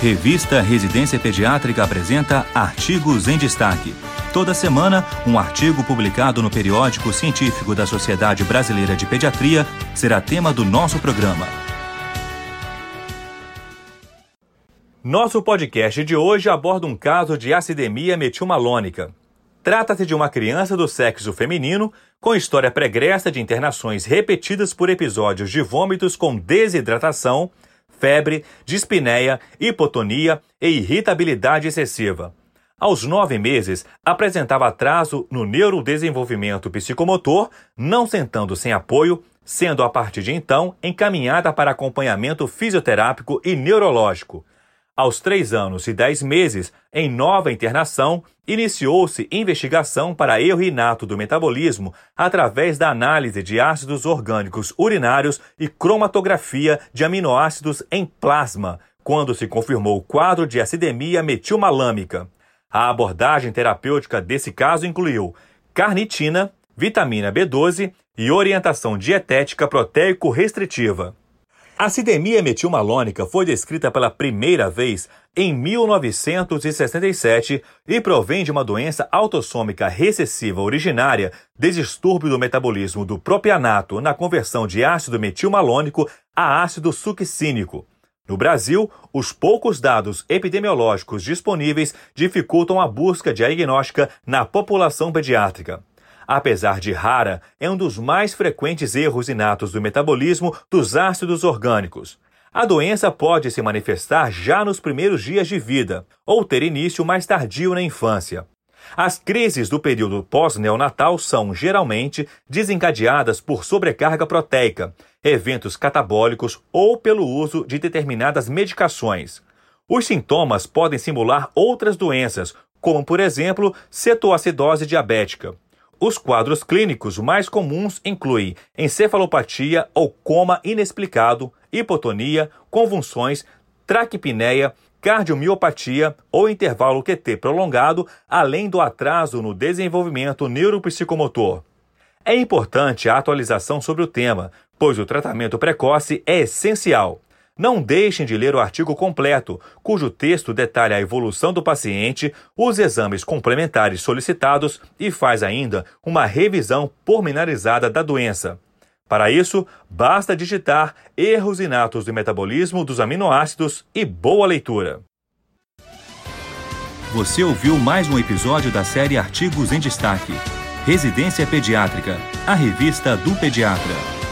Revista Residência Pediátrica apresenta Artigos em Destaque. Toda semana, um artigo publicado no periódico científico da Sociedade Brasileira de Pediatria será tema do nosso programa. Nosso podcast de hoje aborda um caso de acidemia metilmalônica. Trata-se de uma criança do sexo feminino com história pregressa de internações repetidas por episódios de vômitos com desidratação febre, dispneia, hipotonia e irritabilidade excessiva. Aos nove meses, apresentava atraso no neurodesenvolvimento psicomotor, não sentando sem apoio, sendo a partir de então encaminhada para acompanhamento fisioterápico e neurológico. Aos três anos e dez meses, em nova internação, iniciou-se investigação para erro inato do metabolismo através da análise de ácidos orgânicos urinários e cromatografia de aminoácidos em plasma, quando se confirmou o quadro de acidemia metilmalâmica. A abordagem terapêutica desse caso incluiu carnitina, vitamina B12 e orientação dietética proteico-restritiva. A acidemia metilmalônica foi descrita pela primeira vez em 1967 e provém de uma doença autossômica recessiva originária de distúrbio do metabolismo do propianato na conversão de ácido metilmalônico a ácido succínico. No Brasil, os poucos dados epidemiológicos disponíveis dificultam a busca diagnóstica na população pediátrica apesar de rara, é um dos mais frequentes erros inatos do metabolismo dos ácidos orgânicos. A doença pode se manifestar já nos primeiros dias de vida ou ter início mais tardio na infância. As crises do período pós-neonatal são, geralmente, desencadeadas por sobrecarga proteica, eventos catabólicos ou pelo uso de determinadas medicações. Os sintomas podem simular outras doenças, como, por exemplo, cetoacidose diabética. Os quadros clínicos mais comuns incluem encefalopatia ou coma inexplicado, hipotonia, convulsões, traquipneia, cardiomiopatia ou intervalo QT prolongado, além do atraso no desenvolvimento neuropsicomotor. É importante a atualização sobre o tema, pois o tratamento precoce é essencial. Não deixem de ler o artigo completo, cujo texto detalha a evolução do paciente, os exames complementares solicitados e faz ainda uma revisão pormenorizada da doença. Para isso, basta digitar erros inatos do metabolismo dos aminoácidos e boa leitura. Você ouviu mais um episódio da série Artigos em Destaque. Residência Pediátrica, a revista do pediatra.